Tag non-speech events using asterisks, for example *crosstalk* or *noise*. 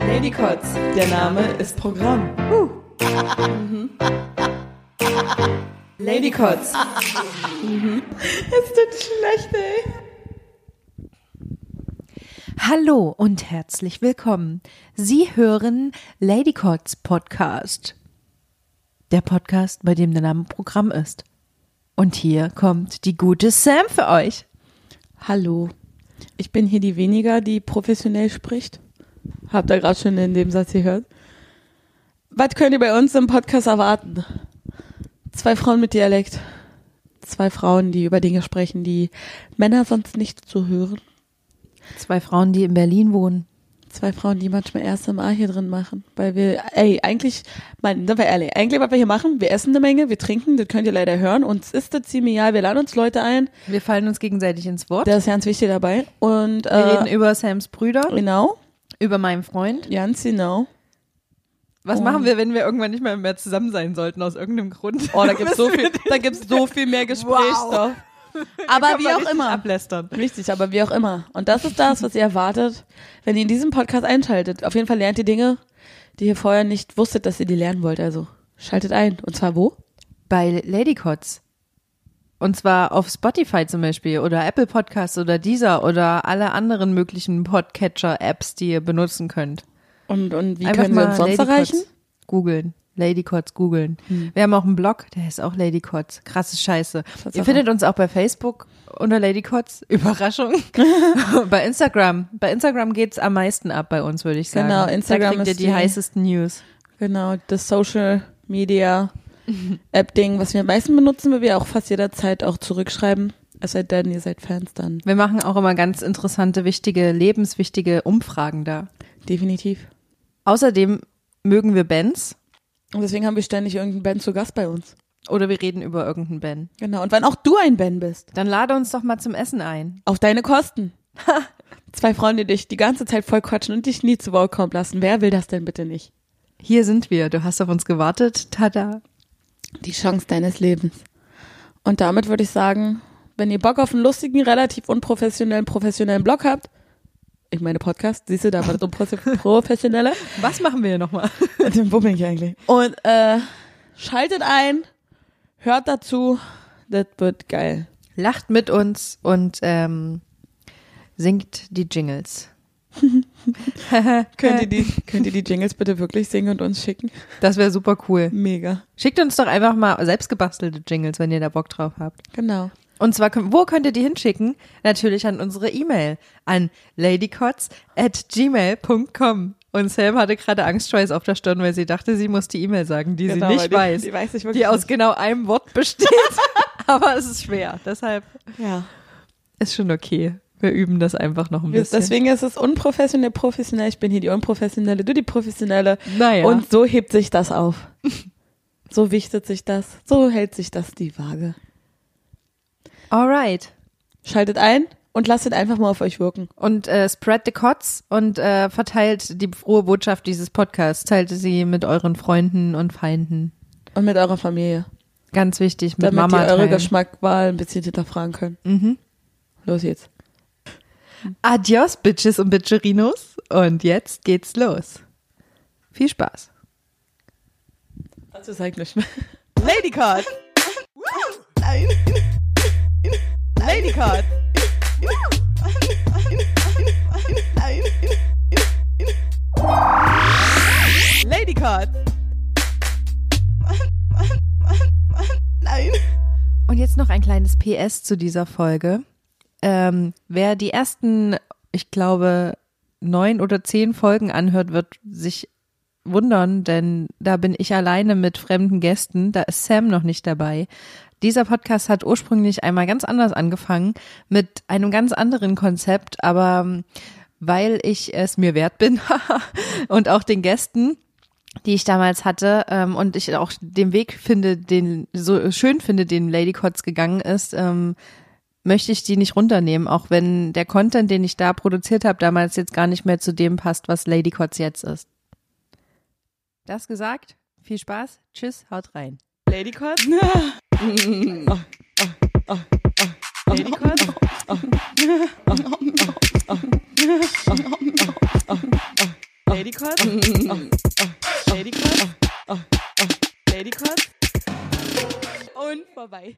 Ladycots, der Name ist Programm. Ladycots. Es tut schlecht, ey. Hallo und herzlich willkommen. Sie hören Ladycots Podcast. Der Podcast, bei dem der Name Programm ist. Und hier kommt die gute Sam für euch. Hallo. Ich bin hier die weniger, die professionell spricht. Habt ihr gerade schon in dem Satz gehört. Was könnt ihr bei uns im Podcast erwarten? Zwei Frauen mit Dialekt. Zwei Frauen, die über Dinge sprechen, die Männer sonst nicht zu hören. Zwei Frauen, die in Berlin wohnen. Zwei Frauen, die manchmal erst im A hier drin machen. Weil wir, ey, eigentlich, mal, sind wir ehrlich, eigentlich, was wir hier machen, wir essen eine Menge, wir trinken, das könnt ihr leider hören. Uns ist das ziemlich egal, wir laden uns Leute ein. Wir fallen uns gegenseitig ins Wort. Das ist ganz wichtig dabei. Und, Wir äh, reden über Sams Brüder, genau, über meinen Freund. ganz genau. Was machen wir, wenn wir irgendwann nicht mehr, mehr zusammen sein sollten, aus irgendeinem Grund? Oh, da gibt's *laughs* so viel, da gibt's so viel mehr Gesprächsstoff. *laughs* Aber wie auch immer. Ablästern. Richtig, aber wie auch immer. Und das ist das, was ihr erwartet, wenn ihr in diesem Podcast einschaltet. Auf jeden Fall lernt ihr Dinge, die ihr vorher nicht wusstet, dass ihr die lernen wollt. Also schaltet ein. Und zwar wo? Bei Ladycots. Und zwar auf Spotify zum Beispiel oder Apple Podcasts oder Deezer oder alle anderen möglichen Podcatcher-Apps, die ihr benutzen könnt. Und, und wie Einfach können wir uns sonst Ladycots erreichen? Googeln. Ladycots googeln. Wir haben auch einen Blog, der ist auch Ladycots. Krasse Scheiße. Ihr findet uns auch bei Facebook unter Ladycots. *laughs* Überraschung. *laughs* bei Instagram. Bei Instagram geht's am meisten ab bei uns, würde ich sagen. Genau, Instagram da kriegt ihr ist die, die- heißesten News. Genau, das Social Media App Ding, was wir am meisten benutzen, weil wir auch fast jederzeit auch zurückschreiben. Es sei denn, ihr seid Fans, dann Wir machen auch immer ganz interessante, wichtige, lebenswichtige Umfragen da. definitiv. Außerdem mögen wir Bands Und deswegen haben wir ständig irgendeinen Ben zu Gast bei uns. oder wir reden über irgendeinen Band. Genau. Und wenn auch du ein Ben bist, Dann lade uns doch mal zum Essen ein. auf deine Kosten. *laughs* Zwei Frauen, die dich die ganze Zeit voll quatschen und dich nie zu Wort kommen lassen. Wer will das denn bitte nicht? Hier sind wir. Du hast auf uns gewartet. Tada. Die Chance deines Lebens. Und damit würde ich sagen, wenn ihr Bock auf einen lustigen, relativ unprofessionellen, professionellen Blog habt, ich meine Podcast, siehst du, da war das unprofessionelle. Was machen wir hier nochmal? *laughs* Wo bin ich eigentlich? Und äh, schaltet ein, hört dazu, das wird geil. Lacht mit uns und ähm, singt die Jingles. *laughs* Könnt ihr, die, *laughs* könnt ihr die Jingles bitte wirklich singen und uns schicken? Das wäre super cool. Mega. Schickt uns doch einfach mal selbstgebastelte Jingles, wenn ihr da Bock drauf habt. Genau. Und zwar, wo könnt ihr die hinschicken? Natürlich an unsere E-Mail an ladycots at gmail.com. Und Sam hatte gerade Angstschweiß auf der Stirn, weil sie dachte, sie muss die E-Mail sagen, die Genau, sie nicht die- weiß. die weiß ich wirklich Die aus nicht. genau einem Wort besteht. *laughs* Aber es ist schwer. Deshalb Ja. ist schon okay. Wir üben das einfach noch ein bisschen. Deswegen ist es unprofessionell, professionell. Ich bin hier die unprofessionelle, du die professionelle. naja. Und so hebt sich das auf. So wichtet sich das. So hält sich das die Waage. Alright. Schaltet ein und lasst es einfach mal auf euch wirken. Und äh, spread the cots und äh, verteilt die frohe Botschaft dieses Podcasts. Teilt sie mit euren Freunden und Feinden. Und mit eurer Familie. Ganz wichtig, mit damit Mama ihr eure. Geschmackwahl ein bisschen hinterfragen könnt. Mhm. Los jetzt. Adios, Bitches und Bitcherinos. Und jetzt geht's los. Viel Spaß. Das ist eigentlich nicht *laughs* Ladycard. Ladycard. Ladycard. Und jetzt noch ein kleines PS zu dieser Folge. Ähm, wer die ersten, ich glaube, neun oder zehn Folgen anhört, wird sich wundern, denn da bin ich alleine mit fremden Gästen. Da ist Sam noch nicht dabei. Dieser Podcast hat ursprünglich einmal ganz anders angefangen, mit einem ganz anderen Konzept, aber ähm, weil ich es mir wert bin *laughs* und auch den Gästen, die ich damals hatte ähm, und ich auch den Weg finde, den so schön finde, den Lady Kotz gegangen ist, ähm, möchte ich die nicht runternehmen, auch wenn der Content, den ich da produziert habe, damals jetzt gar nicht mehr zu dem passt, was Lady Kotz jetzt ist. Das gesagt, viel Spaß, tschüss, haut rein. Ladycard? *laughs* Ladycut. Ladycut. Ladycut. Ladycut. Und vorbei.